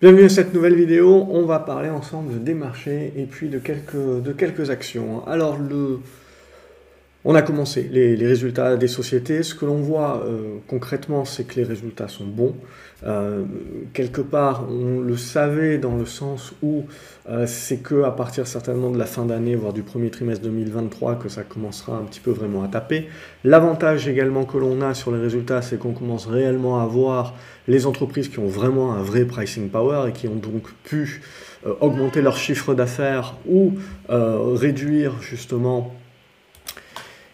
Bienvenue à cette nouvelle vidéo, on va parler ensemble des marchés et puis de quelques, de quelques actions. Alors le, on a commencé les, résultats des sociétés. Ce que l'on voit euh, concrètement, c'est que les résultats sont bons. Euh, quelque part, on le savait dans le sens où euh, c'est que à partir certainement de la fin d'année, voire du premier trimestre 2023, que ça commencera un petit peu vraiment à taper. L'avantage également que l'on a sur les résultats, c'est qu'on commence réellement à voir les entreprises qui ont vraiment un vrai pricing power et qui ont donc pu augmenter leur chiffre d'affaires ou réduire justement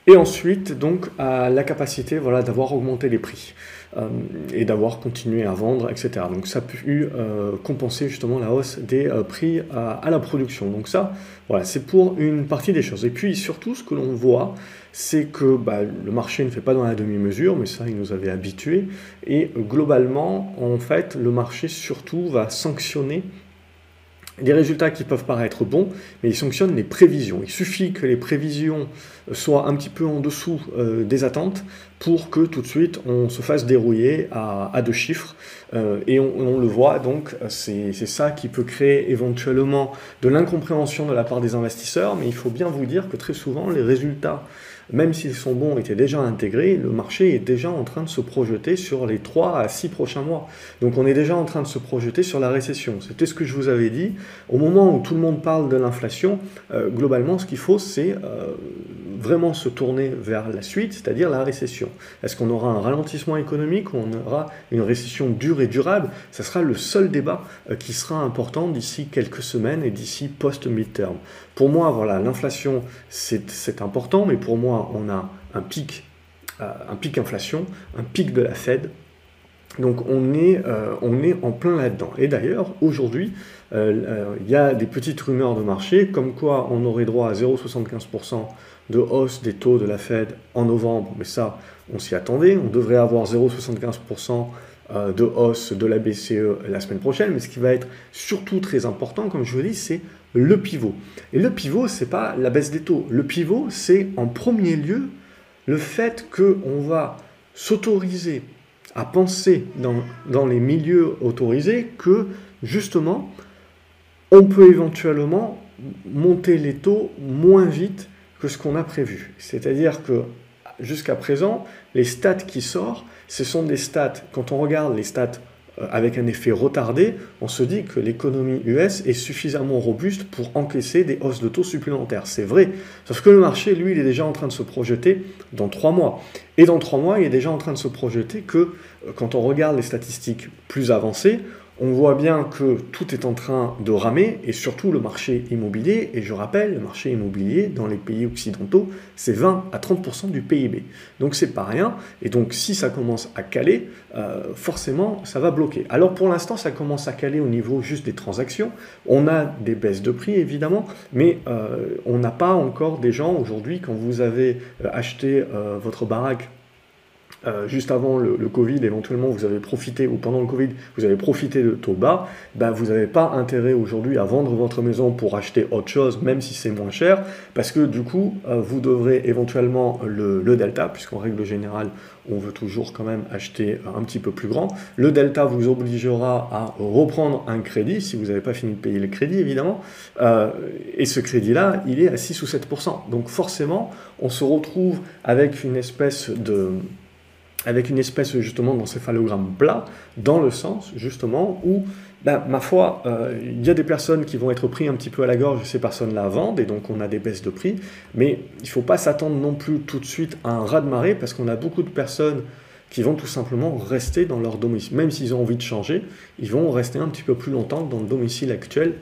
et ensuite, donc, à la capacité voilà, d'avoir augmenté les prix euh, et d'avoir continué à vendre, etc. Donc, ça a pu euh, compenser justement la hausse des euh, prix à, la production. Donc, ça, voilà, c'est pour une partie des choses. Et puis, surtout, ce que l'on voit, c'est que bah, le marché ne fait pas dans la demi-mesure, mais ça, il nous avait habitués. Et globalement, en fait, le marché surtout va sanctionner des résultats qui peuvent paraître bons, mais ils sanctionnent les prévisions. Il suffit que les prévisions soient un petit peu en dessous euh, des attentes pour que tout de suite on se fasse dérouiller à, deux chiffres. Euh, et on, le voit, donc c'est ça qui peut créer éventuellement de l'incompréhension de la part des investisseurs, mais il faut bien vous dire que très souvent les résultats même s'ils sont bons, étaient déjà intégrés, le marché est déjà en train de se projeter sur les 3 à 6 prochains mois. Donc on est déjà en train de se projeter sur la récession. C'était ce que je vous avais dit. Au moment où tout le monde parle de l'inflation, euh, globalement, ce qu'il faut, c'est euh, vraiment se tourner vers la suite, c'est-à-dire la récession. Est-ce qu'on aura un ralentissement économique ou on aura une récession dure et durable? Ça sera le seul débat euh, qui sera important d'ici quelques semaines et d'ici post-midterm. Pour moi, voilà, l'inflation, c'est important, mais pour moi, on a un pic, euh, un pic inflation, un pic de la Fed. Donc on est, euh, on est en plein là-dedans. Et d'ailleurs, aujourd'hui, euh, il y a des petites rumeurs de marché, comme quoi on aurait droit à 0,75% de hausse des taux de la Fed en novembre, mais ça, on s'y attendait. On devrait avoir 0,75% de hausse de la BCE la semaine prochaine, mais ce qui va être surtout très important, comme je vous dis, c'est le pivot. Et le pivot, c'est pas la baisse des taux. Le pivot, c'est en premier lieu le fait qu'on va s'autoriser à penser dans, dans, les milieux autorisés que justement, on peut éventuellement monter les taux moins vite que ce qu'on a prévu. C'est-à-dire que jusqu'à présent, les stats qui sortent, ce sont des stats, quand on regarde les stats avec un effet retardé, on se dit que l'économie US est suffisamment robuste pour encaisser des hausses de taux supplémentaires. C'est vrai, sauf que le marché, lui, il est déjà en train de se projeter dans trois mois. Et dans trois mois, il est déjà en train de se projeter que, euh, quand on regarde les statistiques plus avancées, on voit bien que tout est en train de ramer, et surtout le marché immobilier, et je rappelle, le marché immobilier dans les pays occidentaux, c'est 20 à 30% du PIB. Donc c'est pas rien, et donc si ça commence à caler, euh, forcément ça va bloquer. Alors pour l'instant ça commence à caler au niveau juste des transactions, on a des baisses de prix évidemment, mais euh, on n'a pas encore des gens aujourd'hui, quand vous avez euh, acheté votre baraque euh, juste avant le, Covid, éventuellement vous avez profité, ou pendant le Covid, vous avez profité de taux bas, ben, vous n'avez pas intérêt aujourd'hui à vendre votre maison pour acheter autre chose, même si c'est moins cher, parce que du coup, euh, vous devrez éventuellement le, le delta, puisqu'en règle générale, on veut toujours quand même acheter un petit peu plus grand. Le delta vous obligera à reprendre un crédit, si vous n'avez pas fini de payer le crédit évidemment, euh, et ce crédit-là, il est à 6 ou 7%. Donc forcément, on se retrouve avec une espèce de avec une espèce justement d'encéphalogramme plat, dans le sens justement où, ben, ma foi, euh, il y a des personnes qui vont être pris un petit peu à la gorge, ces personnes-là vendent, et donc on a des baisses de prix, mais il ne faut pas s'attendre non plus tout de suite à un raz-de-marée, parce qu'on a beaucoup de personnes qui vont tout simplement rester dans leur domicile. Même s'ils ont envie de changer, ils vont rester un petit peu plus longtemps dans le domicile actuel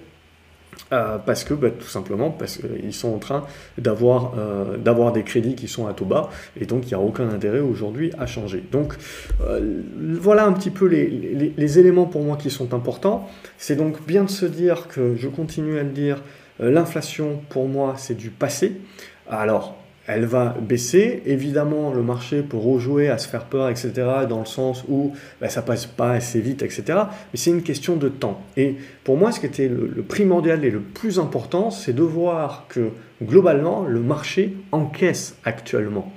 euh, parce que bah, tout simplement parce qu'ils sont en train d'avoir euh, d'avoir des crédits qui sont à taux bas et donc il n'y a aucun intérêt aujourd'hui à changer. Donc euh, voilà un petit peu les, les, les, éléments pour moi qui sont importants. C'est donc bien de se dire que je continue à le dire, l'inflation pour moi c'est du passé. Alors elle va baisser. Évidemment, le marché peut rejouer à se faire peur, etc., dans le sens où ben, ça passe pas assez vite, etc. Mais c'est une question de temps. Et pour moi, ce qui était le, primordial et le plus important, c'est de voir que globalement, le marché encaisse actuellement.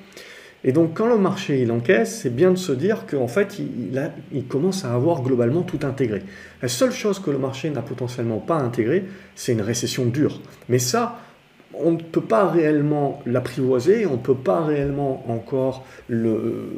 Et donc quand le marché il encaisse, c'est bien de se dire qu'en fait il, il, commence à avoir globalement tout intégré. La seule chose que le marché n'a potentiellement pas intégré, c'est une récession dure. Mais ça, on ne peut pas réellement l'apprivoiser, on ne peut pas réellement encore le,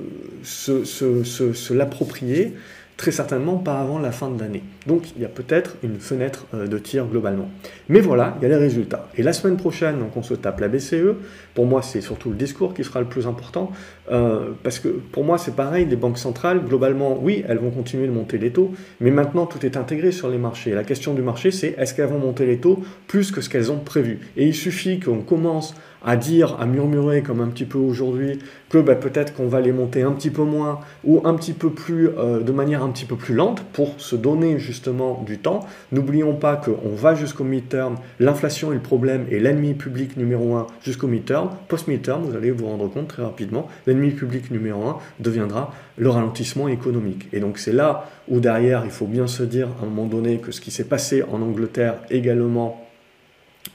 se, se l'approprier très certainement pas avant la fin de l'année. Donc il y a peut-être une fenêtre euh, de tir globalement. Mais voilà, il y a les résultats. Et la semaine prochaine, donc on se tape la BCE. Pour moi, c'est surtout le discours qui sera le plus important. Euh, parce que pour moi, c'est pareil, les banques centrales, globalement, oui, elles vont continuer de monter les taux, mais maintenant tout est intégré sur les marchés. La question du marché, c'est est-ce qu'elles vont monter les taux plus que ce qu'elles ont prévu? Et il suffit qu'on commence à dire, à murmurer comme un petit peu aujourd'hui, que bah, peut-être qu'on va les monter un petit peu moins ou un petit peu plus, euh, de manière un petit peu plus lente pour se donner justement du temps. N'oublions pas qu'on va jusqu'au midterm, l'inflation est le problème et l'ennemi public numéro un jusqu'au midterm. Post-midterm, vous allez vous rendre compte très rapidement, l'ennemi public numéro un deviendra le ralentissement économique. Et donc c'est là où derrière, il faut bien se dire à un moment donné que ce qui s'est passé en Angleterre également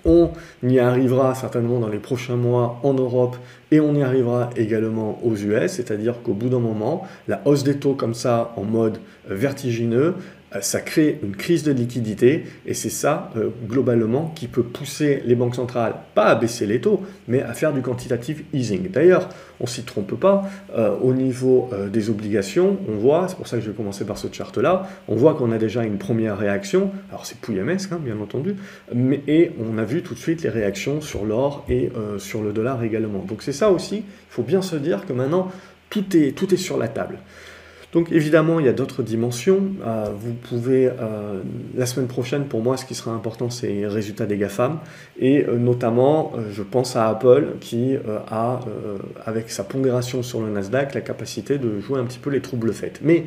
on y arrivera certainement dans les prochains mois en Europe et on y arrivera également aux US, c'est-à-dire qu'au bout d'un moment, la hausse des taux comme ça en mode vertigineux ça crée une crise de liquidité et c'est ça, euh, globalement, qui peut pousser les banques centrales, pas à baisser les taux, mais à faire du quantitative easing. D'ailleurs, on s'y trompe pas, euh, au niveau des obligations, on voit, c'est pour ça que je vais commencer par ce chart-là, on voit qu'on a déjà une première réaction, alors c'est pouillamesque, hein, bien entendu, mais, et on a vu tout de suite les réactions sur l'or et sur le dollar également. Donc c'est ça aussi, il faut bien se dire que maintenant, tout est, tout est sur la table. Donc évidemment, il y a d'autres dimensions. Euh, vous pouvez, euh, la semaine prochaine, pour moi, ce qui sera important, c'est les résultats des GAFAM. Et euh, notamment, je pense à Apple qui a, avec sa pondération sur le Nasdaq, la capacité de jouer un petit peu les troubles faits. Mais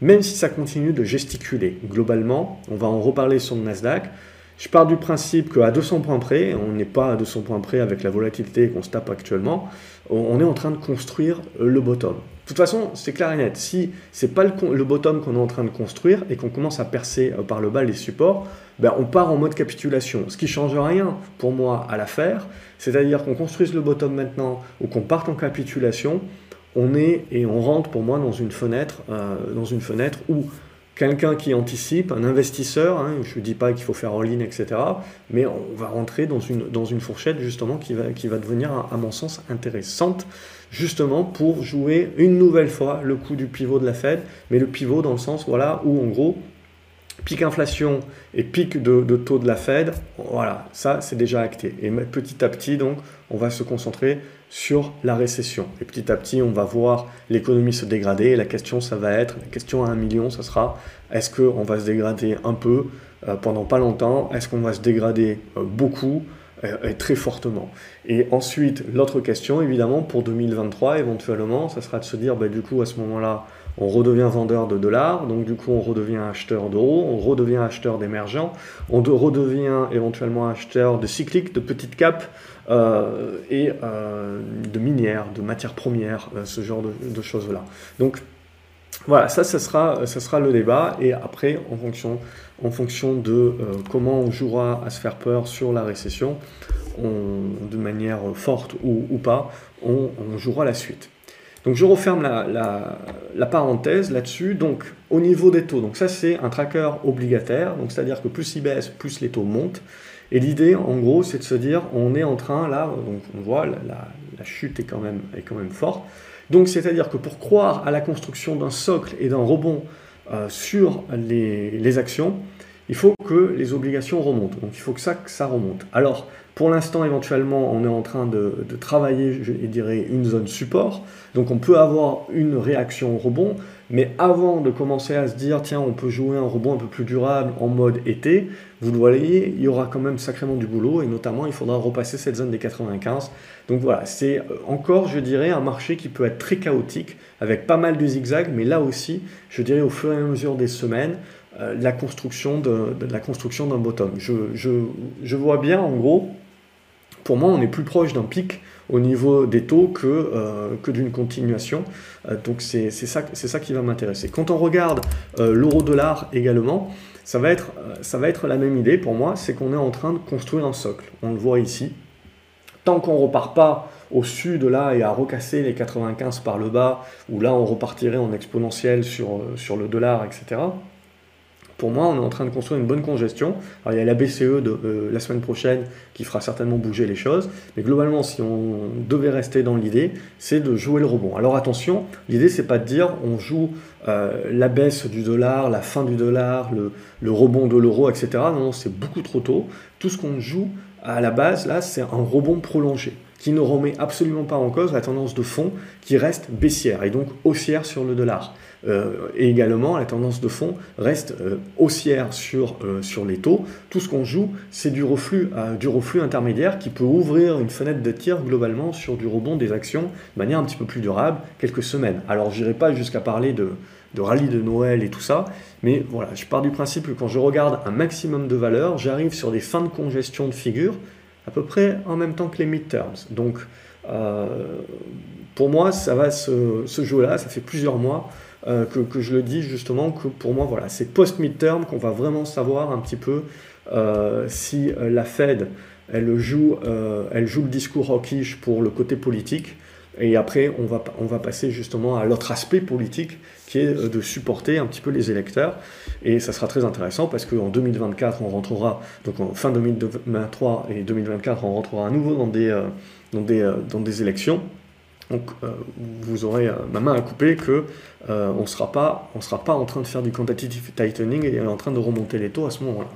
même si ça continue de gesticuler, globalement, on va en reparler sur le Nasdaq, je pars du principe qu'à 200 points près, on n'est pas à 200 points près avec la volatilité qu'on se tape actuellement, on est en train de construire le bottom. De toute façon, c'est clair et net. Si c'est pas le, bottom qu'on est en train de construire et qu'on commence à percer euh, par le bas les supports, ben on part en mode capitulation. Ce qui change rien pour moi à l'affaire, c'est-à-dire qu'on construise le bottom maintenant ou qu'on parte en capitulation, on est et on rentre pour moi dans une fenêtre, euh, dans une fenêtre où quelqu'un qui anticipe, un investisseur, hein, je ne dis pas qu'il faut faire en ligne, etc., mais on va rentrer dans une, fourchette justement qui va, qui va devenir, à, mon sens, intéressante, justement pour jouer une nouvelle fois le coup du pivot de la Fed, mais le pivot dans le sens voilà, où en gros, pic inflation et pic de, de taux de la Fed, voilà, ça c'est déjà acté. Et petit à petit, donc, on va se concentrer sur la récession. Et petit à petit, on va voir l'économie se dégrader. La question, ça va être, la question à un million, ça sera, est-ce qu'on va se dégrader un peu euh, pendant pas longtemps? Est-ce qu'on va se dégrader euh, beaucoup euh, et très fortement? Et ensuite, l'autre question, évidemment, pour 2023, éventuellement, ça sera de se dire, bah, du coup, à ce moment-là, on redevient vendeur de dollars, donc du coup on redevient acheteur d'euros, on redevient acheteur d'émergents, on redevient éventuellement acheteur de cycliques, de petites capes, euh, et euh, de minières, de matières premières, euh, ce genre de, choses-là. Donc voilà, ça, ça sera, ça sera le débat. Et après, en fonction, en fonction de comment on jouera à se faire peur sur la récession, on, de manière forte ou, pas, on, jouera la suite. Donc je referme la, parenthèse là-dessus. Donc au niveau des taux, donc ça c'est un tracker obligataire, donc c'est-à-dire que plus il baisse, plus les taux montent. Et l'idée, en gros, c'est de se dire, on est en train, là, donc on voit, la, chute est quand, même, est forte. Donc, c'est-à-dire que pour croire à la construction d'un socle et d'un rebond euh, sur les, actions, il faut que les obligations remontent. Donc, il faut que ça, que ça remonte. Alors, pour l'instant, éventuellement, on est en train de, de, travailler, je dirais, une zone support. Donc, on peut avoir une réaction au rebond. Mais avant de commencer à se dire, tiens, on peut jouer un rebond un peu plus durable en mode été, vous le voyez, il y aura quand même sacrément du boulot et notamment il faudra repasser cette zone des 95. Donc voilà, c'est euh, encore, je dirais, un marché qui peut être très chaotique avec pas mal de zigzags, mais là aussi, je dirais au fur et à mesure des semaines, la construction de, la construction d'un bottom. Je, je, je vois bien en gros, pour moi, on est plus proche d'un pic au niveau des taux que, euh, que d'une continuation. Euh, donc c'est ça, ça qui va m'intéresser. Quand on regarde euh, l'euro-dollar également, ça va, être, ça va être la même idée pour moi, c'est qu'on est en train de construire un socle. On le voit ici. tant qu'on repart pas au sud là et à recasser les 95 par le bas, où là on repartirait en exponentiel sur, euh, sur le dollar, etc. Pour moi, on est en train de construire une bonne congestion. Alors, il y a la BCE de euh, la semaine prochaine qui fera certainement bouger les choses. Mais globalement, si on devait rester dans l'idée, c'est de jouer le rebond. Alors attention, l'idée, c'est pas de dire on joue euh, la baisse du dollar, la fin du dollar, le, le rebond de l'euro, etc. Non, non c'est beaucoup trop tôt. Tout ce qu'on joue à la base, là, c'est un rebond prolongé qui ne remet absolument pas en cause la tendance de fond qui reste baissière et donc haussière sur le dollar. Euh, et également, la tendance de fond reste euh, haussière sur, euh, sur les taux. Tout ce qu'on joue, c'est du reflux, du reflux intermédiaire qui peut ouvrir une fenêtre de tir globalement sur du rebond des actions de manière un petit peu plus durable, quelques semaines. Alors, je n'irai pas jusqu'à parler de, de rallye de Noël et tout ça, mais voilà, je pars du principe que quand je regarde un maximum de valeur, j'arrive sur des fins de congestion de figure à peu près en même temps que les midterms. Donc, pour moi, ça va se, ce jeu-là, ça fait plusieurs mois euh, que, je le dis justement que pour moi, voilà, c'est post-midterm qu'on va vraiment savoir un petit peu euh, si euh, la Fed, elle joue, elle joue le discours hawkish pour le côté politique. Et après, on va, on va passer justement à l'autre aspect politique qui est de supporter un petit peu les électeurs. Et ça sera très intéressant parce qu'en 2024, on rentrera, donc en fin 2023 et 2024, on rentrera à nouveau dans des, dans des, dans des élections. Donc euh, vous aurez euh, ma main à couper que euh, on ne sera pas en train de faire du quantitative tightening et en train de remonter les taux à ce moment-là.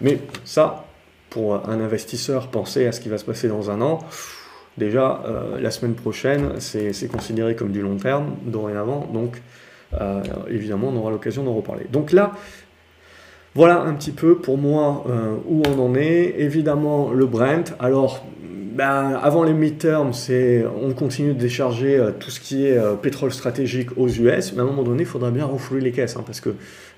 Mais ça, pour un investisseur, penser à ce qui va se passer dans un an, déjà la semaine prochaine, c'est considéré comme du long terme dorénavant, donc évidemment on aura l'occasion d'en reparler. Donc là, voilà un petit peu pour moi où on en est. Évidemment le Brent, alors ben, avant les midterms, on continue de décharger euh, tout ce qui est euh, pétrole stratégique aux US, mais à un moment donné, il faudra bien renflouer les caisses, hein, parce que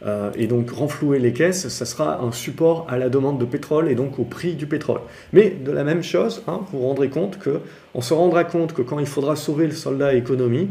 euh, et donc renflouer les caisses, ça sera un support à la demande de pétrole et donc au prix du pétrole. Mais de la même chose, hein, vous vous rendrez compte que on se rendra compte que quand il faudra sauver le soldat économie,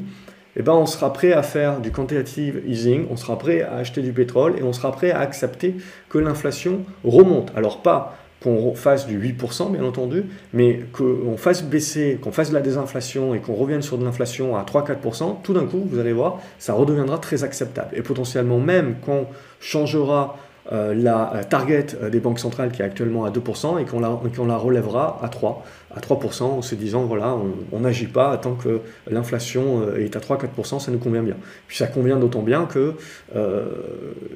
eh ben, on sera prêt à faire du quantitative easing, on sera prêt à acheter du pétrole et on sera prêt à accepter que l'inflation remonte. Alors pas qu'on fasse du 8%, bien entendu, mais qu'on fasse baisser, qu'on fasse de la désinflation et qu'on revienne sur de l'inflation à 3-4%, tout d'un coup, vous allez voir, ça redeviendra très acceptable. Et potentiellement, même quand changera euh, la euh, target euh, des banques centrales qui est actuellement à 2% et qu'on la, la, relèvera à 3%, à 3% en se disant voilà, on n'agit pas tant que l'inflation est à 3-4%, ça nous convient bien. Puis ça convient d'autant bien que,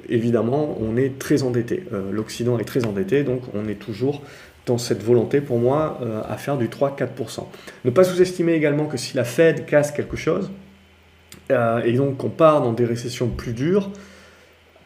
évidemment, on est très endetté. L'Occident est très endetté, donc on est toujours dans cette volonté pour moi à faire du 3-4%. Ne pas sous-estimer également que si la Fed casse quelque chose, et donc qu'on part dans des récessions plus dures,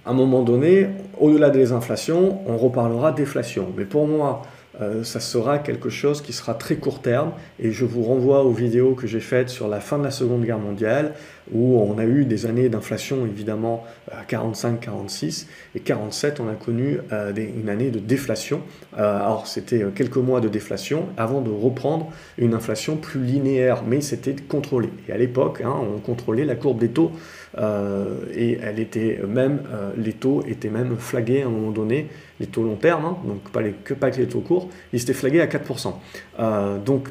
à un moment donné, au-delà des inflations, on reparlera déflation. Mais pour moi, euh, ça sera quelque chose qui sera très court terme et je vous renvoie aux vidéos que j'ai faites sur la fin de la Seconde Guerre mondiale où on a eu des années d'inflation évidemment à 45, 46 et 47 on a connu euh, une année de déflation. Euh, alors c'était quelques mois de déflation avant de reprendre une inflation plus linéaire mais c'était contrôlé. Et à l'époque hein, on contrôlait la courbe des taux et elle était même les taux étaient même flagués à un moment donné. Les taux long terme, hein, donc pas, que, pas que les taux courts, ils étaient flagués à 4%. Euh, donc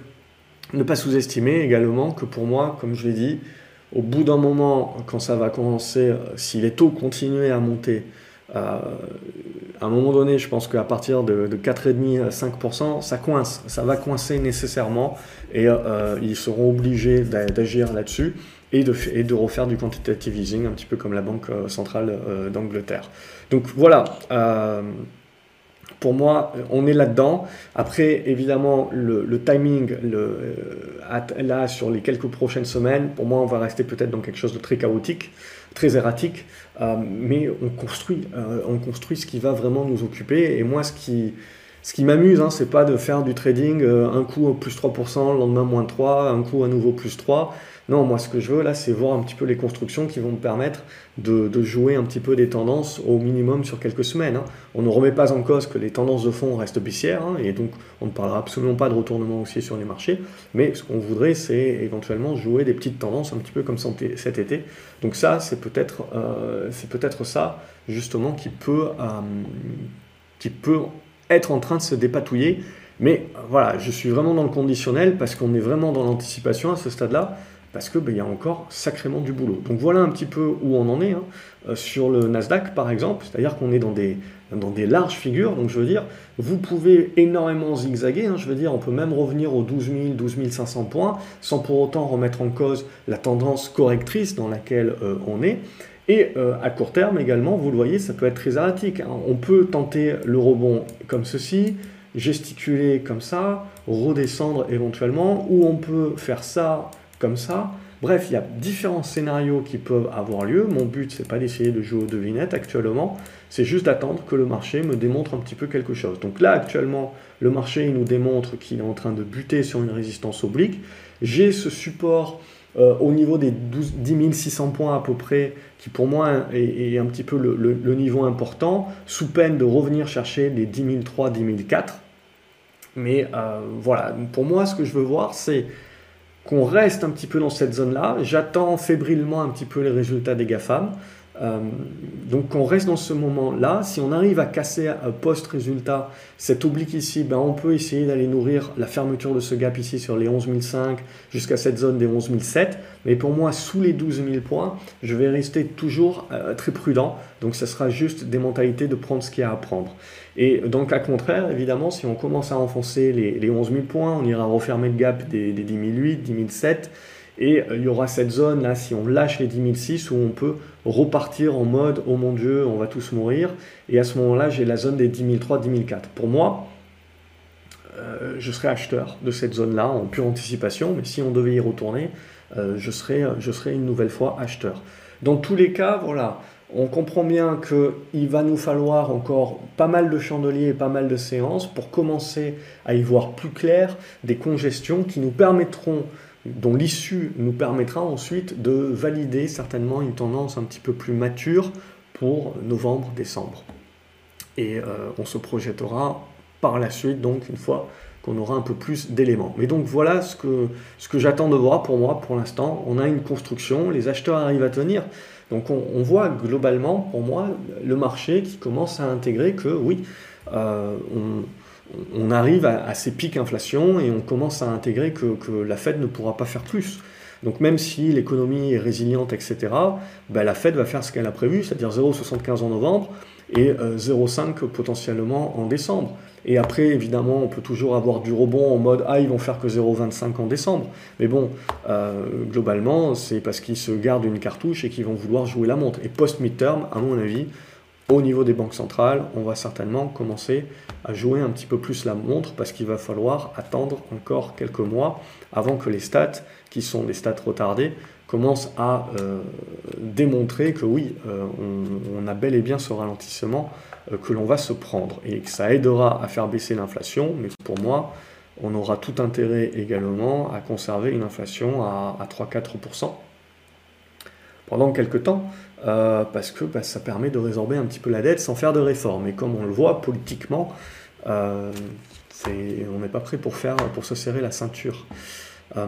ne pas sous-estimer également que pour moi, comme je l'ai dit, au bout d'un moment, quand ça va commencer, euh, si les taux continuaient à monter, euh, à un moment donné, je pense qu'à partir de, de 4,5 à 5%, ça coince, ça va coincer nécessairement et ils seront obligés d'agir là-dessus et de, refaire du quantitative easing, un petit peu comme la Banque centrale d'Angleterre. Donc voilà, pour moi, on est là-dedans. Après, évidemment, le, timing, euh, là, sur les quelques prochaines semaines, pour moi, on va rester peut-être dans quelque chose de très chaotique, très erratique, euh, mais on construit, euh, on construit ce qui va vraiment nous occuper. Et moi, ce qui, ce qui m'amuse, hein, c'est pas de faire du trading un coup plus 3%, le lendemain moins 3, un coup à nouveau plus 3. Non, moi ce que je veux là, c'est voir un petit peu les constructions qui vont me permettre de, jouer un petit peu des tendances au minimum sur quelques semaines. Hein. On ne remet pas en cause que les tendances de fond restent baissières, hein, et donc on ne parlera absolument pas de retournement haussier sur les marchés, mais ce qu'on voudrait, c'est éventuellement jouer des petites tendances un petit peu comme cet été. Donc ça, c'est peut-être euh, ça justement qui peut, euh, qui peut être en train de se dépatouiller Mais voilà, je suis vraiment dans le conditionnel parce qu'on est vraiment dans l'anticipation à ce stade-là parce qu'il ben, y a encore sacrément du boulot. Donc voilà un petit peu où on en est hein. euh, sur le Nasdaq par exemple, c'est-à-dire qu'on est dans des, dans des larges figures, donc je veux dire, vous pouvez énormément zigzaguer, hein. je veux dire, on peut même revenir aux 12 000, 12 500 points sans pour autant remettre en cause la tendance correctrice dans laquelle euh, on est. Et euh, à court terme également, vous le voyez, ça peut être très erratique. Hein. On peut tenter le rebond comme ceci, gesticuler comme ça, redescendre éventuellement, ou on peut faire ça comme ça. Bref, il y a différents scénarios qui peuvent avoir lieu. Mon but, c'est pas d'essayer de jouer aux devinettes actuellement, c'est juste d'attendre que le marché me démontre un petit peu quelque chose. Donc là, actuellement, le marché nous démontre qu'il est en train de buter sur une résistance oblique. J'ai ce support euh, au niveau des 12, 10 600 points à peu près, qui pour moi est, un petit peu le, niveau important, sous peine de revenir chercher les 10 003, 10 004. Mais euh, voilà, pour moi, ce que je veux voir, c'est qu'on reste un petit peu dans cette zone-là. J'attends fébrilement un petit peu les résultats des GAFAM. Euh, donc on reste dans ce moment-là. Si on arrive à casser post-résultat cette oblique ici, ben on peut essayer d'aller nourrir la fermeture de ce gap ici sur les 11005 jusqu'à cette zone des 11007. Mais pour moi, sous les 12 000 points, je vais rester toujours euh, très prudent. Donc ce sera juste des mentalités de prendre ce qu'il y a à prendre. Et donc à contraire, évidemment, si on commence à enfoncer les, les 11 000 points, on ira refermer le gap des, des 10 008, 10 007. Et euh, il y aura cette zone là, si on lâche les 10 où on peut repartir en mode oh mon dieu, on va tous mourir. Et à ce moment-là, j'ai la zone des 10 003, 10 Pour moi, euh, je serais acheteur de cette zone-là en pure anticipation, mais si on devait y retourner, euh, je, serais, je serais une nouvelle fois acheteur. Dans tous les cas, voilà, on comprend bien qu'il va nous falloir encore pas mal de chandeliers et pas mal de séances pour commencer à y voir plus clair des congestions qui nous permettront dont l'issue nous permettra ensuite de valider certainement une tendance un petit peu plus mature pour novembre-décembre. Et euh, on se projettera par la suite, donc une fois qu'on aura un peu plus d'éléments. Mais donc voilà ce que, ce que j'attends de voir pour moi pour l'instant. On a une construction, les acheteurs arrivent à tenir. Donc on, voit globalement, pour moi, le marché qui commence à intégrer que oui, euh, on, arrive à, ces pics inflation et on commence à intégrer que, la Fed ne pourra pas faire plus. Donc même si l'économie est résiliente, etc., ben la Fed va faire ce qu'elle a prévu, c'est-à-dire 0,75 en novembre et 0,5 euh, potentiellement en décembre. Et après, évidemment, on peut toujours avoir du rebond en mode Ah, ils vont faire que 0,25 en décembre. Mais bon, euh, globalement, c'est parce qu'ils se gardent une cartouche et qu'ils vont vouloir jouer la montre. Et post-midterm, à mon avis, au niveau des banques centrales, on va certainement commencer à jouer un petit peu plus la montre parce qu'il va falloir attendre encore quelques mois avant que les stats, qui sont des stats retardés, commencent à euh, démontrer que oui, euh, on, a bel et bien ce ralentissement que l'on va se prendre et que ça aidera à faire baisser l'inflation, mais pour moi, on aura tout intérêt également à conserver une inflation à, à 3-4% pendant quelques temps. Euh, parce que bah, ça permet de résorber un petit peu la dette sans faire de réforme. Et comme on le voit politiquement, euh, on n'est pas prêt pour, faire, pour se serrer la ceinture. Euh,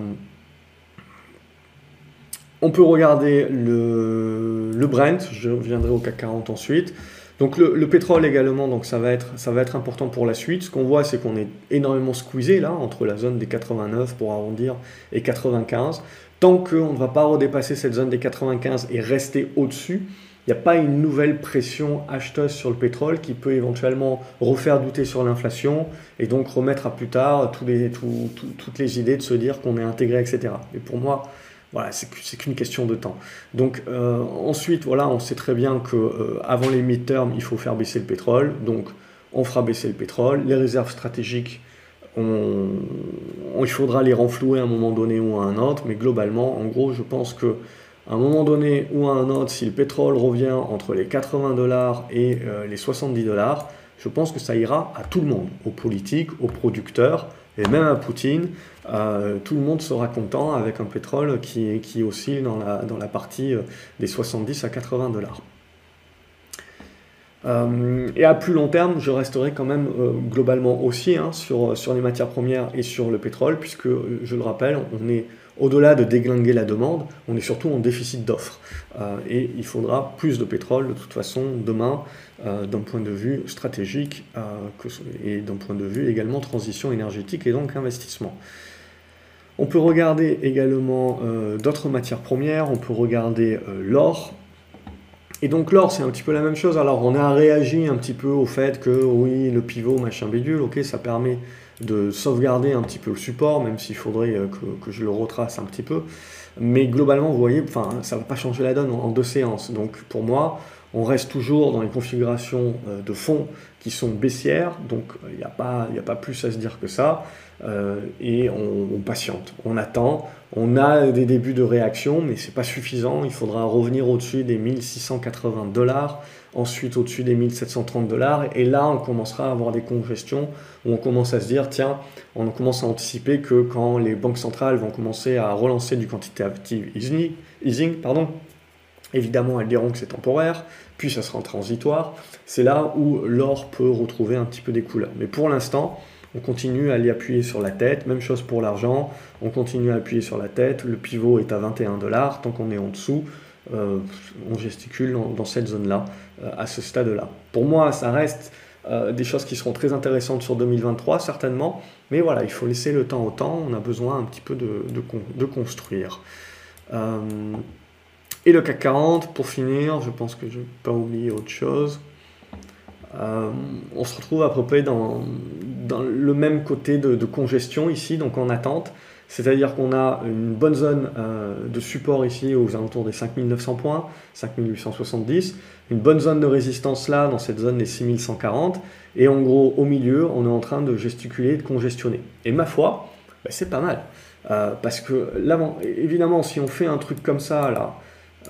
on peut regarder le, Brent, je viendrai au CAC 40 ensuite. Donc le, pétrole également, donc ça va, être, ça va être important pour la suite. Ce qu'on voit, c'est qu'on est énormément squeezé là, entre la zone des 89 pour arrondir et 95 tant qu'on ne va pas redépasser cette zone des 95 et rester au-dessus, il n'y a pas une nouvelle pression acheteuse sur le pétrole qui peut éventuellement refaire douter sur l'inflation et donc remettre à plus tard toutes les idées de se dire qu'on est intégré, etc. Et pour moi, voilà, c'est qu'une question de temps. Donc euh, ensuite, voilà, on sait très bien que euh, avant les mid-term, il faut faire baisser le pétrole. Donc on fera baisser le pétrole. Les réserves stratégiques il faudra les renflouer à un moment donné ou à un autre, mais globalement, en gros, je pense que à un moment donné ou à un autre, si le pétrole revient entre les 80 dollars et euh, les 70 dollars, je pense que ça ira à tout le monde, aux politiques, aux producteurs, et même à Poutine. Euh, tout le monde sera content avec un pétrole qui, oscille dans la, partie euh, des 70 à 80 dollars. Euh, et à plus long terme, je resterai quand même globalement aussi hein, sur, les matières premières et sur le pétrole, puisque, je le rappelle, on est au-delà de déglinguer la demande, on est surtout en déficit d'offres. Et il faudra plus de pétrole de toute façon demain, d'un point de vue stratégique et d'un point de vue également transition énergétique et donc investissement. On peut regarder également d'autres matières premières, on peut regarder l'or, et donc l'or, c'est un petit peu la même chose. Alors on a réagi un petit peu au fait que oui, le pivot, machin bidule, ok, ça permet de sauvegarder un petit peu le support, même s'il faudrait euh, que, je le retrace un petit peu. Mais globalement, vous voyez, ça ne va pas changer la donne en, deux séances. Donc pour moi, on reste toujours dans les configurations euh, de fonds qui sont baissières, donc il n'y a, pas, a pas plus à se dire que ça. Euh, et on, patiente, on attend, on a des débuts de réaction, mais c'est pas suffisant. Il faudra revenir au-dessus des 1680 dollars, ensuite au-dessus des 1730 dollars, et là on commencera à avoir des congestions où on commence à se dire tiens, on commence à anticiper que quand les banques centrales vont commencer à relancer du quantitative easing, easing pardon, évidemment elles diront que c'est temporaire, puis ça sera transitoire. C'est là où l'or peut retrouver un petit peu des couleurs. Mais pour l'instant, on continue à l'y appuyer sur la tête, même chose pour l'argent, on continue à appuyer sur la tête, le pivot est à 21 dollars, tant qu'on est en dessous, euh, on gesticule dans, cette zone-là, euh, à ce stade-là. Pour moi, ça reste euh, des choses qui seront très intéressantes sur 2023, certainement, mais voilà, il faut laisser le temps au temps, on a besoin un petit peu de, de construire. Et le CAC 40, pour finir, je pense que je n'ai pas oublié autre chose. Euh, on se retrouve à peu près dans, le même côté de, congestion ici, donc en attente. C'est-à-dire qu'on a une bonne zone euh, de support ici aux alentours des 5900 points, 5870, une bonne zone de résistance là, dans cette zone des 6140, et en gros, au milieu, on est en train de gesticuler, de congestionner. Et ma foi, bah, c'est pas mal. Euh, parce que là, évidemment, si on fait un truc comme ça, là,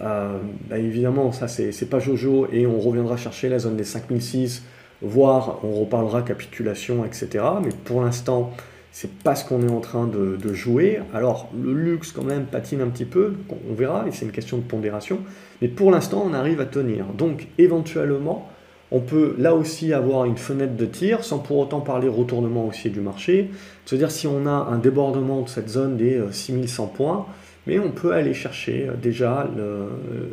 euh, bah, évidemment, ça c'est pas Jojo et on reviendra chercher la zone des 5006, voire on reparlera capitulation, etc. Mais pour l'instant, c'est pas ce qu'on est en train de, jouer. Alors le luxe quand même patine un petit peu, on verra, et c'est une question de pondération. Mais pour l'instant, on arrive à tenir. Donc éventuellement, on peut là aussi avoir une fenêtre de tir, sans pour autant parler retournement haussier du marché. C'est-à-dire si on a un débordement de cette zone des 6100 euh, points, mais on peut aller chercher euh, déjà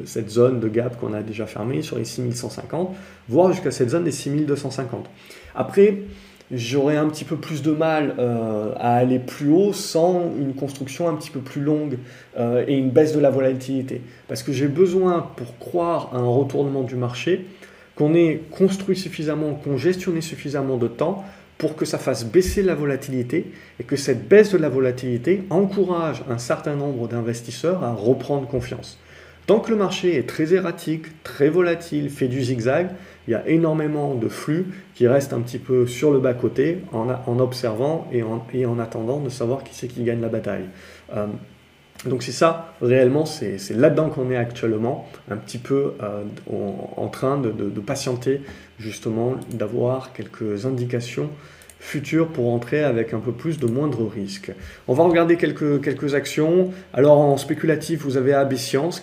cette zone de gap qu'on a déjà fermée sur les 6150, voire jusqu'à cette zone des 6250. Après, j'aurais un petit peu plus de mal euh, à aller plus haut sans une construction un petit peu plus longue euh, et une baisse de la volatilité. Parce que j'ai besoin, pour croire à un retournement du marché, qu'on ait construit suffisamment, qu'on gestionné suffisamment de temps pour que ça fasse baisser la volatilité et que cette baisse de la volatilité encourage un certain nombre d'investisseurs à reprendre confiance. Tant que le marché est très erratique, très volatile, fait du zigzag, il y a énormément de flux qui restent un petit peu sur le bas-côté en, observant et en, attendant de savoir qui c'est qui gagne la bataille. Euh, donc c'est ça, réellement, c'est là-dedans qu'on est actuellement, un petit peu euh, en, train de, patienter, justement, d'avoir quelques indications futures pour entrer avec un peu plus de moindre risque. On va regarder quelques, actions. Alors en spéculatif, vous avez AB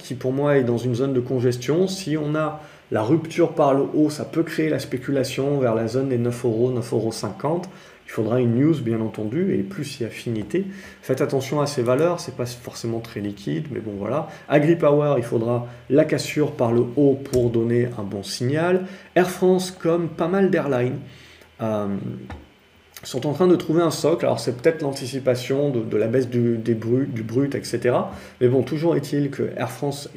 qui pour moi est dans une zone de congestion. Si on a la rupture par le haut, ça peut créer la spéculation vers la zone des 9 euros, 9,50 euros. Il faudra une news, bien entendu, et plus si affinité. Faites attention à ces valeurs, c'est pas forcément très liquide, mais bon voilà. AgriPower, il faudra la cassure par le haut pour donner un bon signal. Air France, comme pas mal d'airlines, euh, sont en train de trouver un socle. Alors c'est peut-être l'anticipation de, la baisse du, brut, etc. Mais bon, toujours est-il que Air France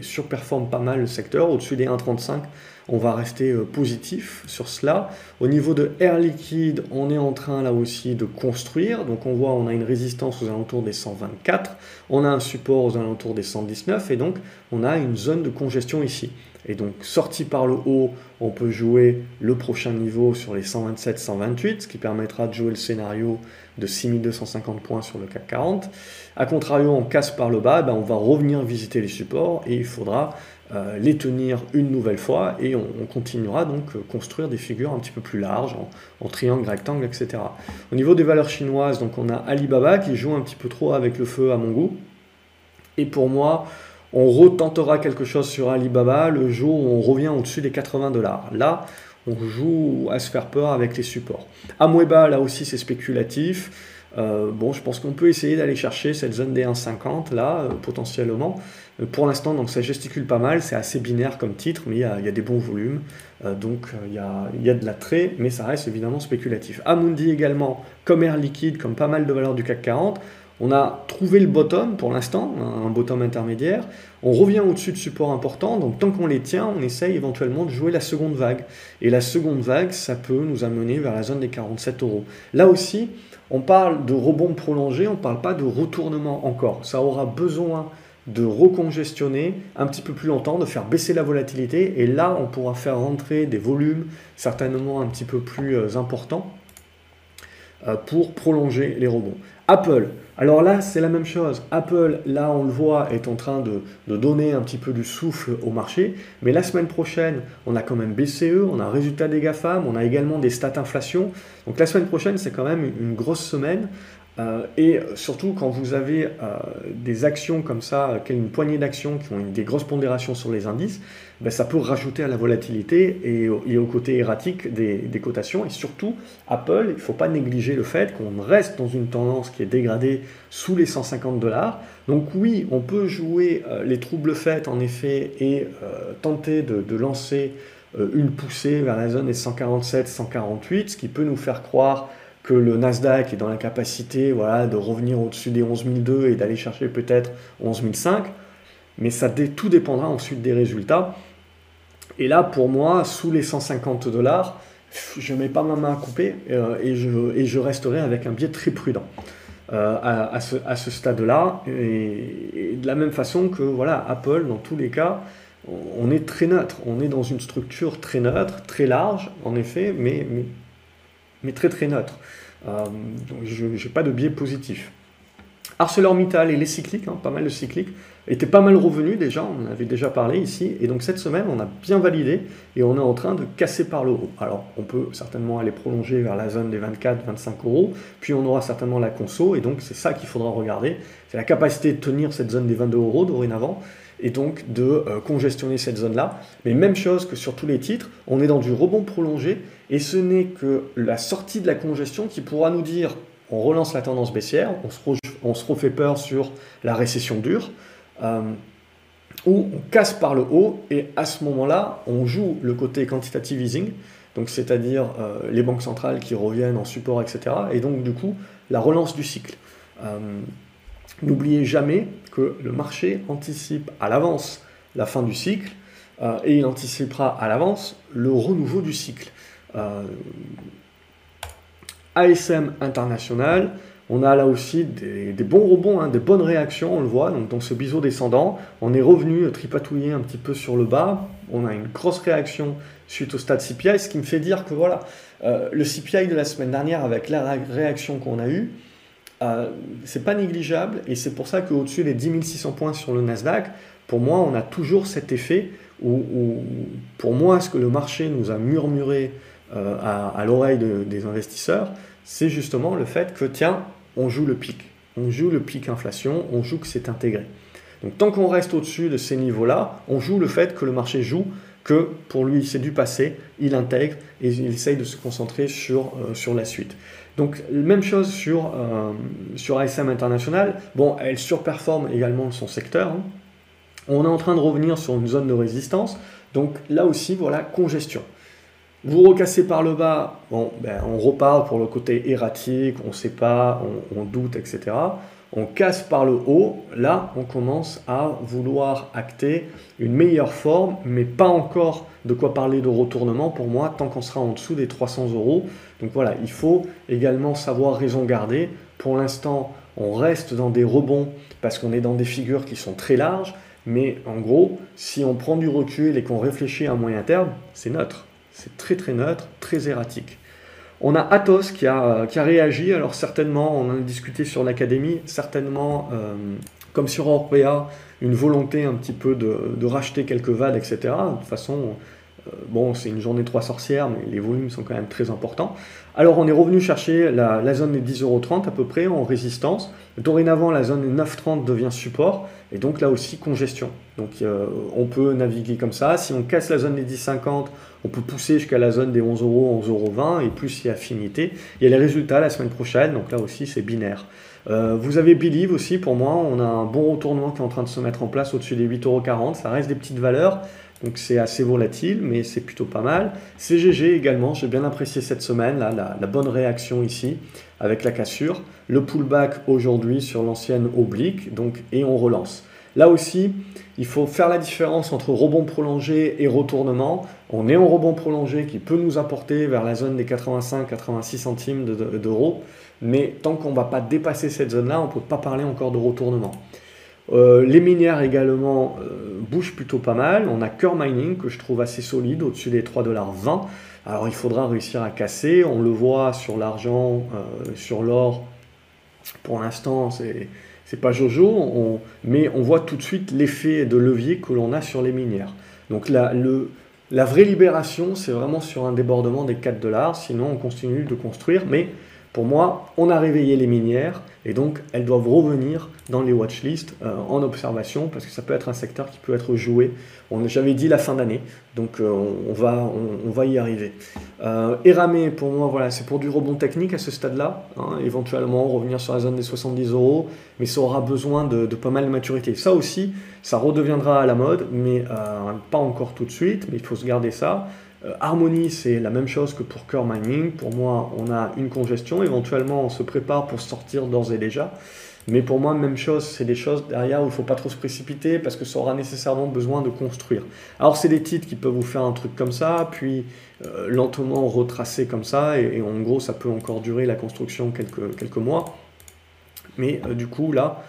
surperforme pas mal le secteur, au-dessus des 1,35 on va rester euh, positif sur cela. Au niveau de Air Liquide, on est en train là aussi de construire. Donc on voit, on a une résistance aux alentours des 124, on a un support aux alentours des 119 et donc on a une zone de congestion ici. Et donc sorti par le haut, on peut jouer le prochain niveau sur les 127-128, ce qui permettra de jouer le scénario de 6250 points sur le CAC 40. A contrario, on casse par le bas, ben on va revenir visiter les supports et il faudra euh, les tenir une nouvelle fois et on, continuera donc euh, construire des figures un petit peu plus larges en, triangle, rectangle, etc. Au niveau des valeurs chinoises, donc on a Alibaba qui joue un petit peu trop avec le feu à mon goût. Et pour moi, on retentera quelque chose sur Alibaba le jour où on revient au-dessus des 80 dollars. Là, on joue à se faire peur avec les supports. Amweba, là aussi, c'est spéculatif. Euh, bon, je pense qu'on peut essayer d'aller chercher cette zone des 1,50 là, potentiellement. Euh, pour l'instant, donc ça gesticule pas mal, c'est assez binaire comme titre, mais il y a, des bons volumes, donc il y, a, il y, a, de l'attrait, mais ça reste évidemment spéculatif. Amundi également, comme Air Liquide, comme pas mal de valeurs du CAC 40, on a trouvé le bottom pour l'instant, un bottom intermédiaire. On revient au-dessus de supports importants, donc tant qu'on les tient, on essaye éventuellement de jouer la seconde vague. Et la seconde vague, ça peut nous amener vers la zone des 47 euros. Là aussi, on parle de rebond prolongé, on ne parle pas de retournement encore. Ça aura besoin de recongestionner un petit peu plus longtemps, de faire baisser la volatilité, et là on pourra faire rentrer des volumes certainement un petit peu plus euh, importants euh, pour prolonger les rebonds. Apple, alors là, c'est la même chose. Apple, là, on le voit, est en train de, donner un petit peu du souffle au marché. Mais la semaine prochaine, on a quand même BCE, on a un résultat des GAFAM, on a également des stats inflation. Donc la semaine prochaine, c'est quand même une grosse semaine euh, et surtout quand vous avez euh, des actions comme ça, une poignée d'actions qui ont des grosses pondérations sur les indices, ben, ça peut rajouter à la volatilité et, au côté erratique des, cotations. Et surtout, Apple, il ne faut pas négliger le fait qu'on reste dans une tendance qui est dégradée sous les 150 dollars. Donc oui, on peut jouer euh, les troubles faits en effet et tenter de lancer une poussée vers la zone des 147-148, ce qui peut nous faire croire que le Nasdaq est dans la capacité voilà, de revenir au-dessus des 11 et d'aller chercher peut-être 11 mais ça tout dépendra ensuite des résultats. Et là, pour moi, sous les 150 dollars, je ne mets pas ma main à couper euh, et, je, resterai avec un biais très prudent euh, à, ce, stade-là. Et, de la même façon que voilà, Apple, dans tous les cas, on est très neutre. On est dans une structure très neutre, très large, en effet, mais mais très très neutre. Euh, je n'ai pas de biais positif. ArcelorMittal et les cycliques, hein, pas mal de cycliques, étaient pas mal revenus déjà, on en avait déjà parlé ici, et donc cette semaine on a bien validé et on est en train de casser par le haut. Alors on peut certainement aller prolonger vers la zone des 24-25 euros, puis on aura certainement la conso, et donc c'est ça qu'il faudra regarder, c'est la capacité de tenir cette zone des 22 euros dorénavant, et donc de euh, congestionner cette zone-là. Mais même chose que sur tous les titres, on est dans du rebond prolongé et ce n'est que la sortie de la congestion qui pourra nous dire on relance la tendance baissière, on se, refait peur sur la récession dure, euh, ou on casse par le haut et à ce moment-là, on joue le côté quantitative easing, donc c'est-à-dire euh, les banques centrales qui reviennent en support, etc. Et donc du coup, la relance du cycle. N'oubliez jamais que le marché anticipe à l'avance la fin du cycle euh, et il anticipera à l'avance le renouveau du cycle. Euh, ASM international, on a là aussi des, bons rebonds, hein, des bonnes réactions, on le voit, donc dans ce biseau descendant, on est revenu tripatouiller un petit peu sur le bas, on a une grosse réaction suite au stade CPI, ce qui me fait dire que voilà, euh, le CPI de la semaine dernière, avec la réaction qu'on a eue, euh, c'est pas négligeable et c'est pour ça qu'au-dessus des 10 600 points sur le Nasdaq, pour moi, on a toujours cet effet où, pour moi, ce que le marché nous a murmuré euh, à, l'oreille des investisseurs, c'est justement le fait que, tiens, on joue le pic. On joue le pic inflation, on joue que c'est intégré. Donc tant qu'on reste au-dessus de ces niveaux-là, on joue le fait que le marché joue que pour lui c'est du passé, il intègre et il essaye de se concentrer sur, euh, sur la suite. Donc même chose sur, euh, sur ASM International. Bon, elle surperforme également son secteur. Hein. On est en train de revenir sur une zone de résistance. Donc là aussi, voilà, congestion. Vous recassez par le bas, bon, ben, on repart pour le côté erratique, on ne sait pas, on, on doute, etc on casse par le haut, là on commence à vouloir acter une meilleure forme, mais pas encore de quoi parler de retournement pour moi tant qu'on sera en dessous des 300 euros. Donc voilà, il faut également savoir raison garder. Pour l'instant, on reste dans des rebonds parce qu'on est dans des figures qui sont très larges, mais en gros, si on prend du recul et qu'on réfléchit à moyen terme, c'est neutre. C'est très très neutre, très erratique. On a Athos qui a, qui a réagi, alors certainement, on en a discuté sur l'académie, certainement, euh, comme sur Orpea, une volonté un petit peu de, racheter quelques VAD, etc. De toute façon, bon, c'est une journée 3 sorcières, mais les volumes sont quand même très importants. Alors on est revenu chercher la, zone des 10,30€ à peu près en résistance. Dorénavant, la zone des 9,30 devient support, et donc là aussi congestion. Donc on peut naviguer comme ça. Si on casse la zone des 10,50, on peut pousser jusqu'à la zone des 11 euros, 11,20 et plus il y a affinité. Il y a les résultats la semaine prochaine, donc là aussi c'est binaire. Euh, vous avez Believe aussi, pour moi, on a un bon retournement qui est en train de se mettre en place au-dessus des 8,40€. Ça reste des petites valeurs, donc c'est assez volatile, mais c'est plutôt pas mal. CGG également, j'ai bien apprécié cette semaine, la, bonne réaction ici, avec la cassure. Le pullback aujourd'hui sur l'ancienne oblique, donc, et on relance. Là aussi, il faut faire la différence entre rebond prolongé et retournement. On est en rebond prolongé qui peut nous apporter vers la zone des 85-86 centimes d'euros, mais tant qu'on ne va pas dépasser cette zone-là, on ne peut pas parler encore de retournement. Euh, les minières également euh, bougent plutôt pas mal. On a Core Mining que je trouve assez solide, au-dessus des 3,20$. Alors il faudra réussir à casser. On le voit sur l'argent, euh, sur l'or. Pour l'instant, c'est c'est pas Jojo, mais on voit tout de suite l'effet de levier que l'on a sur les minières. Donc la, la vraie libération, c'est vraiment sur un débordement des 4 dollars, sinon on continue de construire, mais pour moi, on a réveillé les minières et donc elles doivent revenir dans les watchlists euh, en observation parce que ça peut être un secteur qui peut être joué. J'avais dit la fin d'année, donc euh, on, va, on, va y arriver. Euh, Eramé, pour moi, voilà, c'est pour du rebond technique à ce stade-là. Hein, éventuellement revenir sur la zone des 70 euros, mais ça aura besoin de, de, pas mal de maturité. Ça aussi, ça redeviendra à la mode, mais pas encore tout de suite, mais il faut se garder ça. Euh, Harmony, c'est la même chose que pour Core Mining. Pour moi, on a une congestion. Éventuellement, on se prépare pour sortir d'ores et déjà. Mais pour moi, même chose, c'est des choses derrière où il ne faut pas trop se précipiter parce que ça aura nécessairement besoin de construire. Alors, c'est des titres qui peuvent vous faire un truc comme ça, puis euh, lentement retracer comme ça, et, en gros, ça peut encore durer la construction quelques, quelques mois. Mais euh, du coup, là,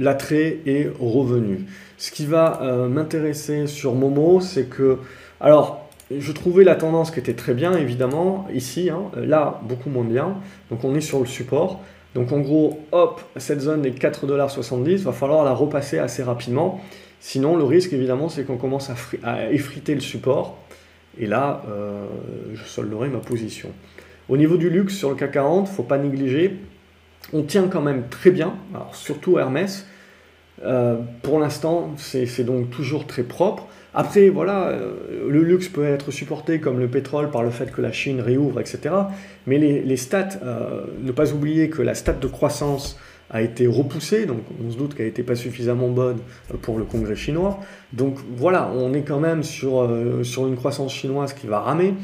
l'attrait est revenu. Ce qui va m'intéresser sur Momo, c'est que alors, je trouvais la tendance qui était très bien, évidemment, ici, hein, là, beaucoup moins bien. Donc on est sur le support. Donc en gros, hop, cette zone des 4,70$, va falloir la repasser assez rapidement. Sinon, le risque, évidemment, c'est qu'on commence à, effriter le support. Et là, euh, je solderai ma position. Au niveau du luxe sur le CAC 40, il ne faut pas négliger. On tient quand même très bien, alors surtout Hermès. Euh, pour l'instant, c'est donc toujours très propre. Après, voilà, euh, le luxe peut être supporté comme le pétrole par le fait que la Chine réouvre, etc. Mais les, stats, euh, ne pas oublier que la stat de croissance a été repoussée, donc on se doute qu'elle n'était pas suffisamment bonne pour le Congrès chinois. Donc voilà, on est quand même sur, sur une croissance chinoise qui va ramer.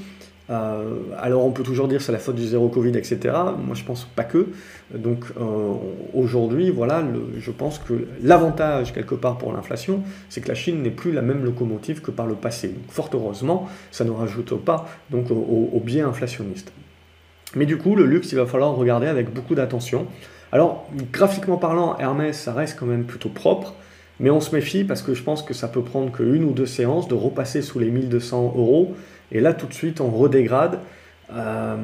Euh, alors on peut toujours dire c'est la faute du zéro Covid, etc. Moi je pense pas que. Donc euh, aujourd'hui, voilà, je pense que l'avantage quelque part pour l'inflation, c'est que la Chine n'est plus la même locomotive que par le passé. Fort heureusement, ça ne rajoute pas donc au, au biais inflationniste. Mais du coup, le luxe, il va falloir regarder avec beaucoup d'attention. Alors, graphiquement parlant, Hermès, ça reste quand même plutôt propre, mais on se méfie parce que je pense que ça peut prendre qu'une ou deux séances de repasser sous les 1200 euros et là, tout de suite, on redégrade. Euh,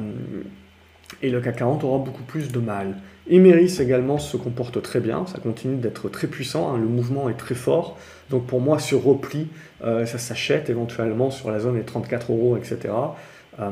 et le CAC 40 aura beaucoup plus de mal. Emeris également se comporte très bien, ça continue d'être très puissant, hein. le mouvement est très fort. Donc pour moi, sur repli, euh, ça s'achète éventuellement sur la zone des 34 euros, etc. Euh,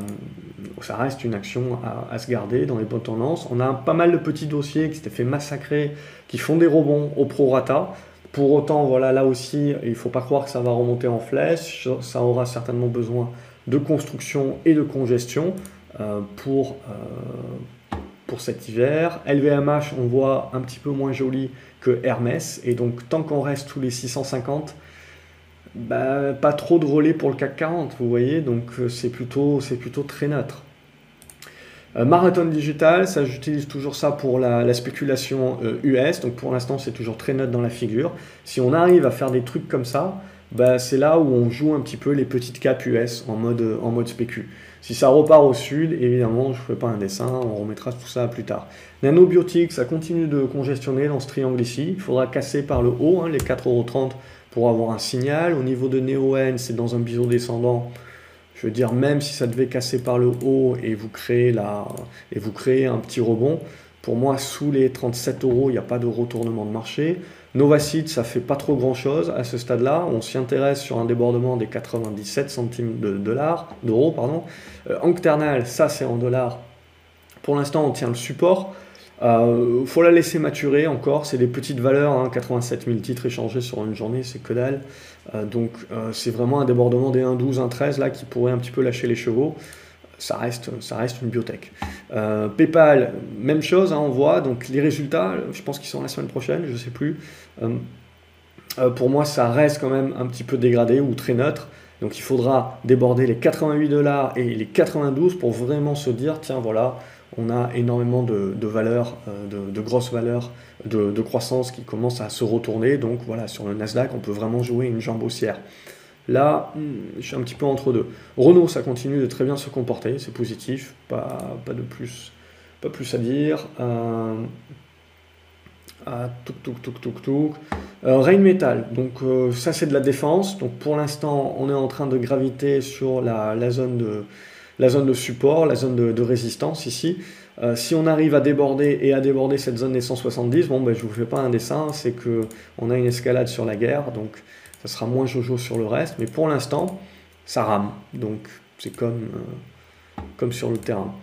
ça reste une action à, se garder dans les bonnes tendances. On a pas mal de petits dossiers qui s'étaient fait massacrer, qui font des rebonds au prorata. Pour autant, voilà, là aussi, il ne faut pas croire que ça va remonter en flèche. Ça aura certainement besoin de construction et de congestion euh, pour, euh, pour cet hiver. LVMH, on voit un petit peu moins joli que Hermès, et donc tant qu'on reste tous les 650, bah, pas trop de relais pour le CAC 40, vous voyez, donc euh, c'est plutôt, plutôt très neutre. Marathon Digital, ça j'utilise toujours ça pour la, spéculation US, donc pour l'instant c'est toujours très neutre dans la figure. Si on arrive à faire des trucs comme ça, bah, c'est là où on joue un petit peu les petites capes US en mode, en mode spécu. Si ça repart au sud, évidemment, je ne ferai pas un dessin, on remettra tout ça plus tard. Nanobiotics, ça continue de congestionner dans ce triangle ici. Il faudra casser par le haut, hein, les 4,30€ pour avoir un signal. Au niveau de NeoN, c'est dans un biseau descendant. Je veux dire, même si ça devait casser par le haut et vous créer, la, et vous créez un petit rebond, Pour moi, sous les 37 euros, il n'y a pas de retournement de marché. Novacid, ça fait pas trop grand chose à ce stade-là. On s'y intéresse sur un débordement des 97 centimes de dollars, d'euros, pardon. Euh, ça c'est en dollars. Pour l'instant, on tient le support. Il euh, faut la laisser maturer encore. C'est des petites valeurs. 87 hein. 000 titres échangés sur une journée, c'est que dalle. Euh, donc, c'est vraiment un débordement des 1,12, 1,13 là qui pourrait un petit peu lâcher les chevaux ça reste, ça reste une biotech. Euh, PayPal, même chose, hein, on voit. Donc les résultats, je pense qu'ils sont la semaine prochaine, je ne sais plus. Euh, euh, pour moi, ça reste quand même un petit peu dégradé ou très neutre. Donc il faudra déborder les 88 dollars et les 92 pour vraiment se dire, tiens voilà, on a énormément de, valeurs, de, grosses valeurs de, de, croissance qui commencent à se retourner. Donc voilà, sur le Nasdaq, on peut vraiment jouer une jambe haussière. Là, hmm, je suis un petit peu entre deux. Renault, ça continue de très bien se comporter, c'est positif, pas, de plus, à dire. Euh, ah, touk touk touk touk touk. Euh, Rain Metal, donc euh, ça c'est de la défense. Donc pour l'instant, on est en train de graviter sur la, la, zone, de, la zone de support, la zone de, résistance ici. Euh, si on arrive à déborder et à déborder cette zone des 170, bon ben je vous fais pas un dessin, c'est que on a une escalade sur la guerre, donc ça sera moins jojo sur le reste, mais pour l'instant, ça rame. Donc c'est comme, euh, comme sur le terrain.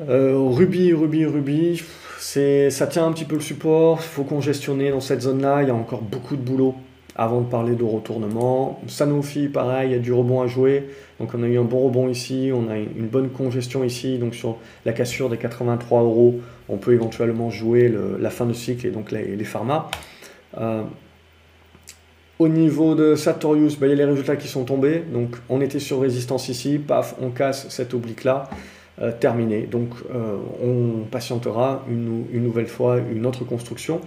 Euh, Ruby, Ruby, Ruby, ça tient un petit peu le support, il faut congestionner dans cette zone-là, il y a encore beaucoup de boulot avant de parler de retournement. Sanofi, pareil, il y a du rebond à jouer. Donc on a eu un bon rebond ici, on a une bonne congestion ici, donc sur la cassure des 83 euros, on peut éventuellement jouer la fin de cycle et donc les, les pharma. Euh, au niveau de Sartorius, bah, il y a les résultats qui sont tombés. Donc on était sur résistance ici, paf, on casse cette oblique-là, euh, terminé. Donc euh, on patientera une, nouvelle fois une autre construction.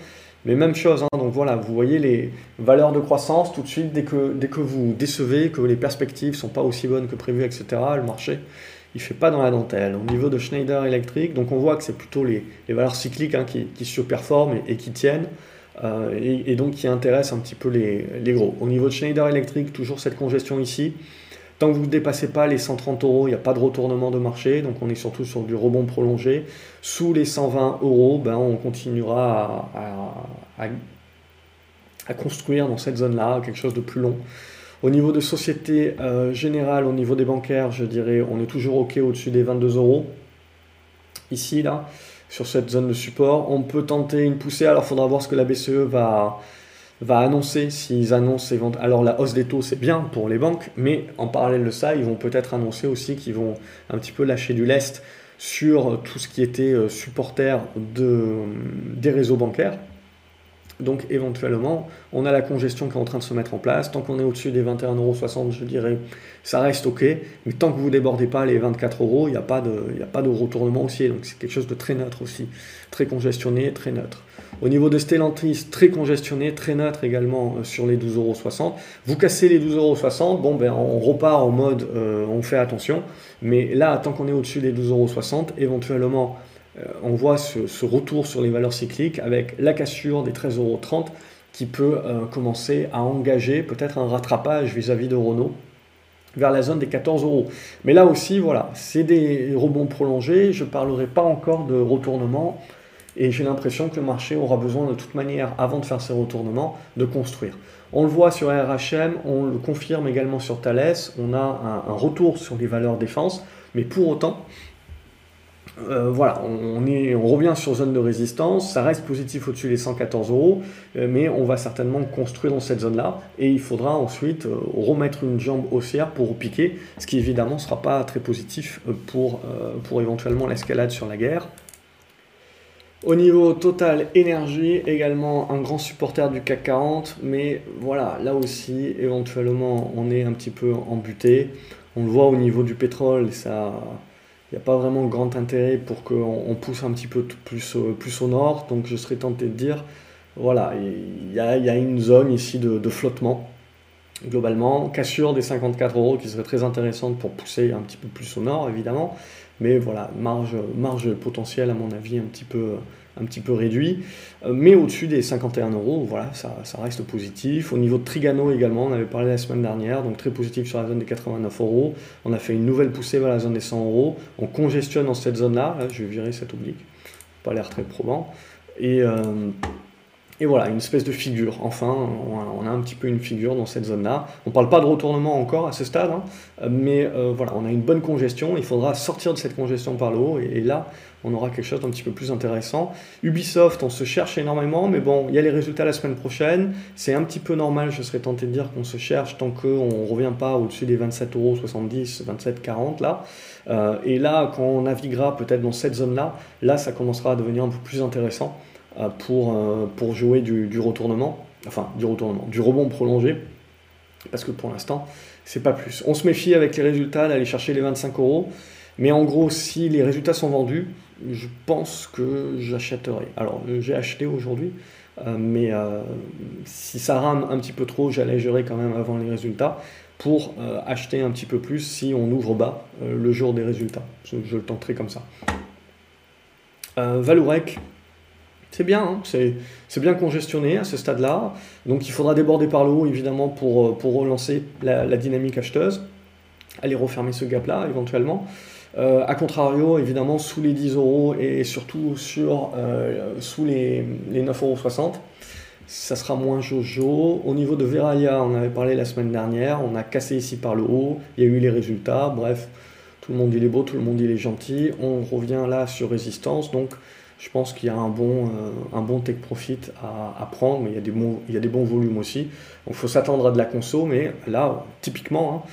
Mais même chose, hein. donc voilà, vous voyez les valeurs de croissance tout de suite, dès que, dès que vous décevez, que les perspectives ne sont pas aussi bonnes que prévu, etc., le marché, il ne fait pas dans la dentelle. Au niveau de Schneider Electric, donc on voit que c'est plutôt les, valeurs cycliques hein, qui, qui surperforment et qui tiennent. Euh, et, donc qui intéresse un petit peu les, gros. Au niveau de Schneider Electric, toujours cette congestion ici. Tant que vous ne dépassez pas les 130 euros, il n'y a pas de retournement de marché, donc on est surtout sur du rebond prolongé. Sous les 120 euros, ben, on continuera à, construire dans cette zone-là quelque chose de plus long. Au niveau de société euh, générale, au niveau des bancaires, je dirais on est toujours OK au-dessus des 22 euros. Ici, là, sur cette zone de support. On peut tenter une poussée, alors il faudra voir ce que la BCE va, va annoncer. S'ils annoncent alors la hausse des taux, c'est bien pour les banques, mais en parallèle de ça, ils vont peut-être annoncer aussi qu'ils vont un petit peu lâcher du lest sur tout ce qui était euh, supporter de, des réseaux bancaires. Donc éventuellement, on a la congestion qui est en train de se mettre en place. Tant qu'on est au-dessus des 21,60€, je dirais, ça reste OK. Mais tant que vous débordez pas les 24 euros, il n'y a, pas de, a pas de retournement haussier. Donc c'est quelque chose de très neutre aussi. Très congestionné, très neutre. Au niveau de Stellantis, très congestionné, très neutre également euh, sur les 12,60€. Vous cassez les 12,60€, bon ben on repart en mode euh, on fait attention. Mais là, tant qu'on est au-dessus des 12,60€, éventuellement on voit ce, retour sur les valeurs cycliques avec la cassure des 13,30 euros qui peut euh, commencer à engager peut-être un rattrapage vis-à-vis de Renault vers la zone des 14 euros. Mais là aussi, voilà, c'est des rebonds prolongés. Je ne parlerai pas encore de retournement. Et j'ai l'impression que le marché aura besoin de toute manière, avant de faire ses retournements, de construire. On le voit sur RHM, on le confirme également sur Thales. On a un retour sur les valeurs défense. Mais pour autant, euh, voilà, on, revient sur zone de résistance, ça reste positif au-dessus des 114 euros, euh, mais on va certainement construire dans cette zone-là, et il faudra ensuite euh, remettre une jambe haussière pour piquer, ce qui évidemment ne sera pas très positif pour, pour éventuellement l'escalade sur la guerre. Au niveau total énergie, également un grand supporter du CAC 40, mais voilà, là aussi, éventuellement, on est un petit peu embuté. On le voit au niveau du pétrole, ça n'y a pas vraiment grand intérêt pour qu'on pousse un petit peu plus, plus au nord. Donc je serais tenté de dire, voilà, il y a, une zone ici de, flottement, globalement. Cassure des 54 euros qui serait très intéressante pour pousser un petit peu plus au nord, évidemment. Mais voilà, marge, marge potentielle, à mon avis, un petit peu, un petit peu réduit. Euh, mais au-dessus des 51 euros, voilà, ça, reste positif. Au niveau de Trigano également, on avait parlé la semaine dernière, donc très positif sur la zone des 89 euros. On a fait une nouvelle poussée vers la zone des 100 euros. On congestionne dans cette zone-là. je vais virer cette oblique. pas l'air très probant. Et, et voilà, une espèce de figure. Enfin, on a, un petit peu une figure dans cette zone-là. On ne parle pas de retournement encore à ce stade, hein, mais euh, voilà, on a une bonne congestion. Il faudra sortir de cette congestion par le haut, et, là, on aura quelque chose d'un petit peu plus intéressant. Ubisoft, on se cherche énormément, mais bon, il y a les résultats la semaine prochaine. C'est un petit peu normal, je serais tenté de dire qu'on se cherche tant qu'on ne revient pas au-dessus des 27 euros 70, 27, 40 là. Euh, et là, quand on naviguera peut-être dans cette zone-là, là, ça commencera à devenir un peu plus intéressant. Euh, pour, euh, pour jouer du, retournement, enfin du retournement, du rebond prolongé, parce que pour l'instant, c'est pas plus. On se méfie avec les résultats d'aller chercher les 25 euros, mais en gros, si les résultats sont vendus, je pense que j'achèterai. Alors, j'ai acheté aujourd'hui, euh, mais si ça rame un petit peu trop, j'allégerai quand même avant les résultats pour acheter un petit peu plus si on ouvre bas le jour des résultats. Je, le tenterai comme ça. Valourec, c'est bien, hein. c'est bien congestionné à ce stade-là. Donc il faudra déborder par le haut, évidemment, pour, euh, pour relancer la, dynamique acheteuse. Aller refermer ce gap-là, éventuellement. Euh, a contrario, évidemment, sous les 10 euros et surtout sur, euh, sous les, les 9,60 euros, ça sera moins jojo. Au niveau de Veralia, on avait parlé la semaine dernière, on a cassé ici par le haut, il y a eu les résultats, bref, tout le monde il est beau, tout le monde il est gentil. On revient là sur résistance, donc je pense qu'il y a un bon, euh, un bon take profit à, prendre, il y, a des bons, il y a des bons volumes aussi. Donc il faut s'attendre à de la conso, mais là, typiquement, hein,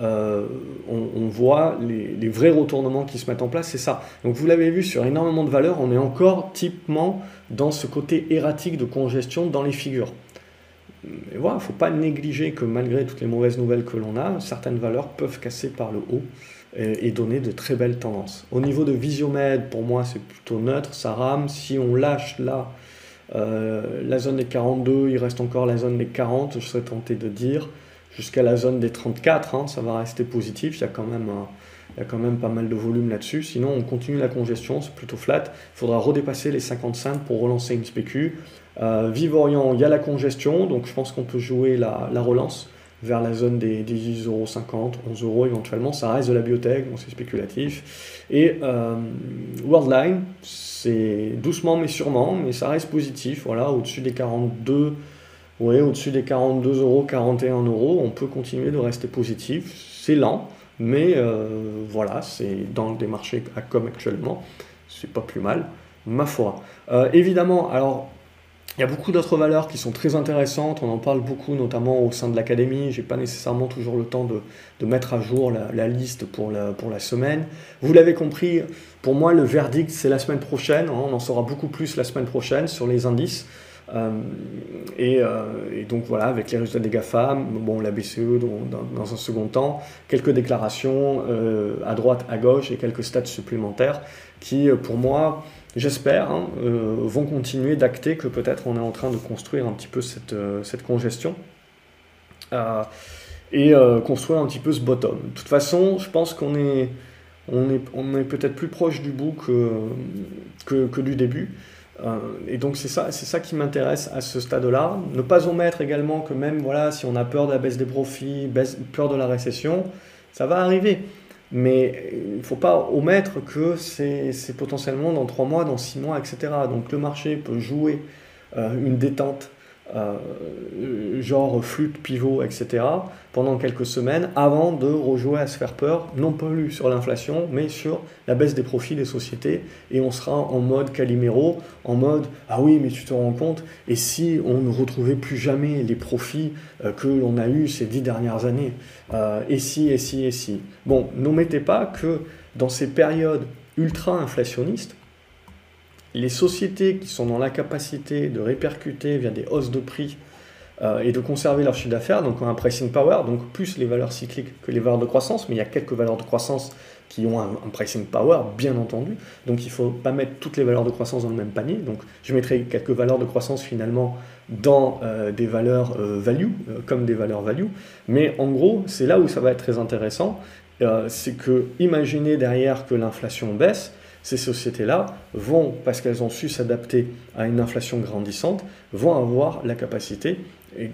euh, on, voit les, vrais retournements qui se mettent en place, c'est ça. Donc vous l'avez vu sur énormément de valeurs, on est encore typiquement dans ce côté erratique de congestion dans les figures. Et voilà, il ne faut pas négliger que malgré toutes les mauvaises nouvelles que l'on a, certaines valeurs peuvent casser par le haut et, donner de très belles tendances. Au niveau de Visiomed, pour moi, c'est plutôt neutre, ça rame. Si on lâche là euh, la zone des 42, il reste encore la zone des 40, je serais tenté de dire, jusqu'à la zone des 34, hein, ça va rester positif, il y a quand même il y a quand même pas mal de volume là-dessus. Sinon, on continue la congestion, c'est plutôt flat. Il faudra redépasser les 55 pour relancer une spécu. Euh, il y a la congestion, donc je pense qu'on peut jouer la, la relance vers la zone des, 10,50 euros, 11 euros éventuellement. Ça reste de la biotech, donc c'est spéculatif. Et euh, Worldline, c'est doucement mais sûrement, mais ça reste positif. Voilà, au-dessus des 42, ouais, au-dessus des 42 euros, 41 euros, on peut continuer de rester positif. C'est lent, mais euh, voilà, c'est dans des marchés à com actuellement, c'est pas plus mal, ma foi. Euh, évidemment, alors il y a beaucoup d'autres valeurs qui sont très intéressantes, on en parle beaucoup notamment au sein de l'académie, j'ai pas nécessairement toujours le temps de, mettre à jour la, liste pour la, pour la semaine. Vous l'avez compris, pour moi le verdict c'est la semaine prochaine, hein. on en saura beaucoup plus la semaine prochaine sur les indices. Euh, euh, et, donc voilà, avec les résultats des GAFAM, bon, la BCE dans, un second temps, quelques déclarations euh, à droite, à gauche et quelques stats supplémentaires qui, pour moi, j'espère, hein, vont continuer d'acter que peut-être on est en train de construire un petit peu cette, cette congestion et construire un petit peu ce bottom. De toute façon, je pense qu'on est, on est, on est peut-être plus proche du bout que, que, du début. Et donc c'est ça, c'est ça qui m'intéresse à ce stade-là. Ne pas omettre également que même voilà, si on a peur de la baisse des profits, peur de la récession, ça va arriver. Mais il ne faut pas omettre que c'est potentiellement dans 3 mois, dans 6 mois, etc. Donc le marché peut jouer euh, une détente euh, genre flûte, pivot, etc., pendant quelques semaines, avant de rejouer à se faire peur, non plus sur l'inflation, mais sur la baisse des profits des sociétés, et on sera en mode Calimero, en mode ah oui, mais tu te rends compte, et si on ne retrouvait plus jamais les profits euh, que l'on a eus ces dix dernières années, euh, et si, et si, et si. Bon, n'omettez pas que dans ces périodes ultra inflationnistes, les sociétés qui sont dans la capacité de répercuter via des hausses de prix euh, et de conserver leur chiffre d'affaires, donc un pricing power, donc plus les valeurs cycliques que les valeurs de croissance, mais il y a quelques valeurs de croissance qui ont un, pricing power, bien entendu, donc il ne faut pas mettre toutes les valeurs de croissance dans le même panier, donc je mettrai quelques valeurs de croissance finalement dans euh, des valeurs euh, value, comme des valeurs value, mais en gros, c'est là où ça va être très intéressant, c'est que imaginez derrière que l'inflation baisse, ces sociétés-là vont, parce qu'elles ont su s'adapter à une inflation grandissante, vont avoir la capacité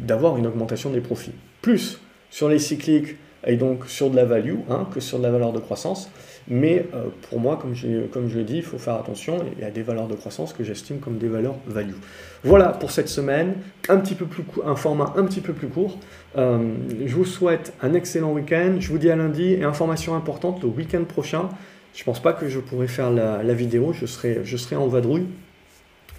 d'avoir une augmentation des profits. Plus sur les cycliques, et donc sur de la value hein, que sur de la valeur de croissance. Mais euh, pour moi, comme je, comme je il faut faire attention. Il y a des valeurs de croissance que j'estime comme des valeurs value. Voilà pour cette semaine, un, petit peu plus un format un petit peu plus court. Euh, je vous souhaite un excellent week-end. Je vous dis à lundi et information importante, le week-end prochain, je pense pas que je pourrai faire la, vidéo, je serai, je en vadrouille.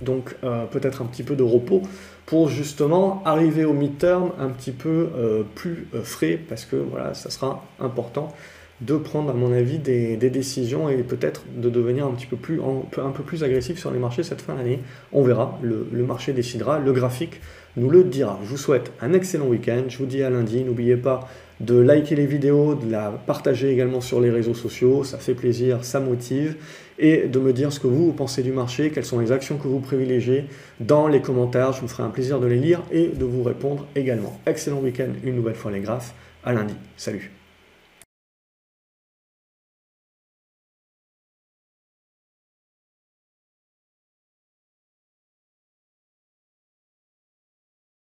Donc euh, peut-être un petit peu de repos pour justement arriver au mid-term un petit peu plus frais parce que voilà, ça sera important de prendre, à mon avis, des, décisions et peut-être de devenir un petit peu plus, un peu plus agressif sur les marchés cette fin d'année. On verra, le, marché décidera, le graphique nous le dira. Je vous souhaite un excellent week-end, je vous dis à lundi, n'oubliez pas de liker les vidéos, de la partager également sur les réseaux sociaux, ça fait plaisir, ça motive, et de me dire ce que vous, pensez du marché, quelles sont les actions que vous privilégiez dans les commentaires, je me ferai un plaisir de les lire et de vous répondre également. Excellent week-end une nouvelle fois les graphes, à lundi, salut